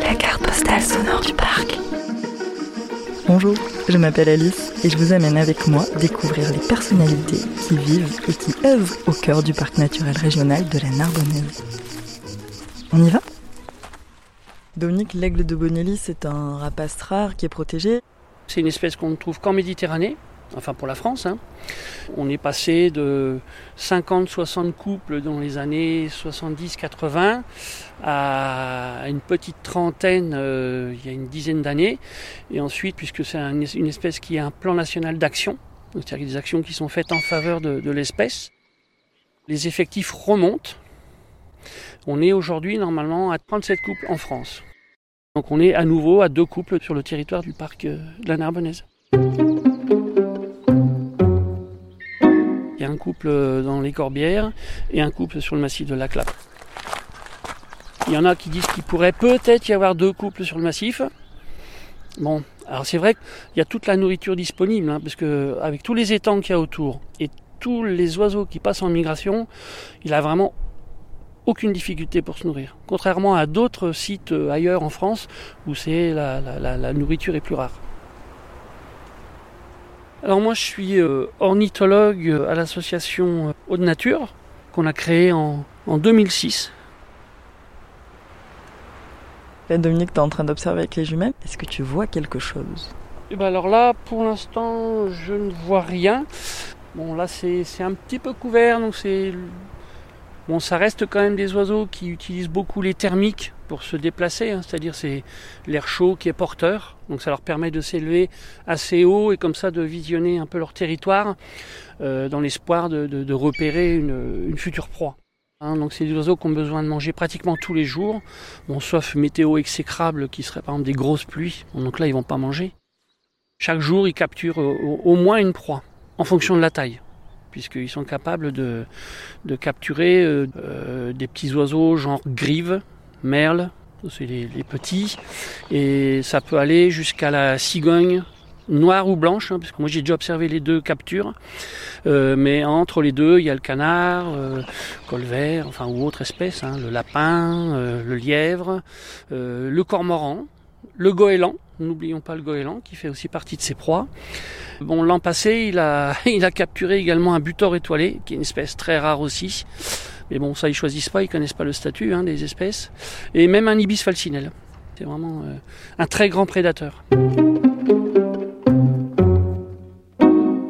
La carte postale sonore du parc. Bonjour, je m'appelle Alice et je vous amène avec moi découvrir les personnalités qui vivent et qui œuvrent au cœur du parc naturel régional de la Narbonnaise. On y va? Dominique, l'aigle de Bonelli, c'est un rapace rare qui est protégé. C'est une espèce qu'on ne trouve qu'en Méditerranée, enfin pour la France. hein. On est passé de 50-60 couples dans les années 70-80 à une petite trentaine euh, il y a une dizaine d'années. Et ensuite, puisque c'est un- une espèce qui a un plan national d'action, c'est-à-dire des actions qui sont faites en faveur de, de l'espèce, les effectifs remontent. On est aujourd'hui normalement à 37 couples en France. Donc on est à nouveau à deux couples sur le territoire du parc euh, de la Narbonnaise. Couple euh, dans les Corbières et un couple sur le massif de la Clappe. Il y en a qui disent qu'il pourrait peut-être y avoir deux couples sur le massif. Bon, alors c'est vrai qu'il y a toute la nourriture disponible, hein, parce que avec tous les étangs qu'il y a autour et tous les oiseaux qui passent en migration, il a vraiment aucune difficulté pour se nourrir. Contrairement à d'autres sites euh, ailleurs en France où c'est la, nourriture est plus rare. Alors moi je suis euh, ornithologue euh, à l'association euh, Eau de Nature qu'on a créée en, en 2006. Là, Dominique, tu es en train d'observer avec les jumelles. Est-ce que tu vois quelque chose? Et ben alors là pour l'instant je ne vois rien. Bon là c'est c'est un petit peu couvert donc c'est Bon, ça reste quand même des oiseaux qui utilisent beaucoup les thermiques pour se déplacer, hein, c'est-à-dire c'est l'air chaud qui est porteur, donc ça leur permet de s'élever assez haut et comme ça de visionner un peu leur territoire euh, dans l'espoir de, repérer une, future proie. Hein, donc c'est des oiseaux qui ont besoin de manger pratiquement tous les jours, sauf météo exécrable qui serait par exemple des grosses pluies, donc là ils vont pas manger. Chaque jour ils capturent au- moins une proie, en fonction de la taille puisqu'ils sont capables de, capturer euh, euh, des petits oiseaux genre grives, merles, c'est les, petits, et ça peut aller jusqu'à la cigogne noire ou blanche, hein, parce que moi j'ai déjà observé les deux captures, Euh, mais entre les deux il y a le canard, euh, colvert, enfin ou autre espèce, hein, le lapin, euh, le lièvre, le cormoran, le goéland, n'oublions pas le goéland qui fait aussi partie de ses proies. Bon, l'an passé, il a, il a capturé également un butor étoilé, qui est une espèce très rare aussi. Mais bon, ça, ils choisissent pas, ils connaissent pas le statut hein, des espèces. Et même un ibis falcinelle. C'est vraiment euh, un très grand prédateur.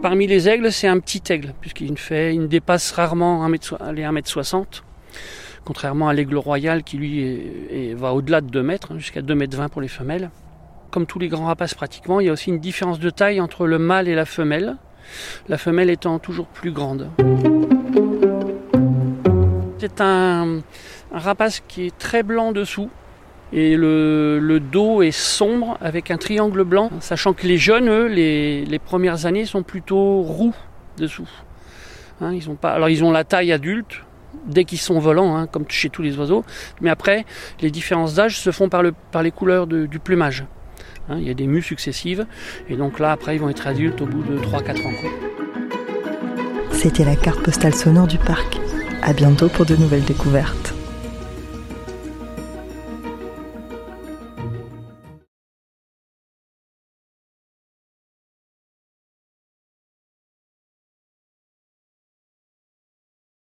Parmi les aigles, c'est un petit aigle, puisqu'il ne dépasse rarement 1 mètre, so- les 1m60. Contrairement à l'aigle royal qui lui va au-delà de 2 mètres, hein, jusqu'à 2 mètres 20 pour les femelles comme tous les grands rapaces pratiquement, il y a aussi une différence de taille entre le mâle et la femelle, la femelle étant toujours plus grande. C'est un, rapace qui est très blanc dessous et le, dos est sombre avec un triangle blanc, sachant que les jeunes, eux, les, premières années sont plutôt roux dessous. Hein, ils ont pas, alors ils ont la taille adulte dès qu'ils sont volants, hein, comme chez tous les oiseaux, mais après les différences d'âge se font par, le, par les couleurs du plumage. Hein, il y a des mues successives. Et donc là, après, ils vont être adultes au bout de 3-4 ans. C'était la carte postale sonore du parc. À bientôt pour de nouvelles découvertes.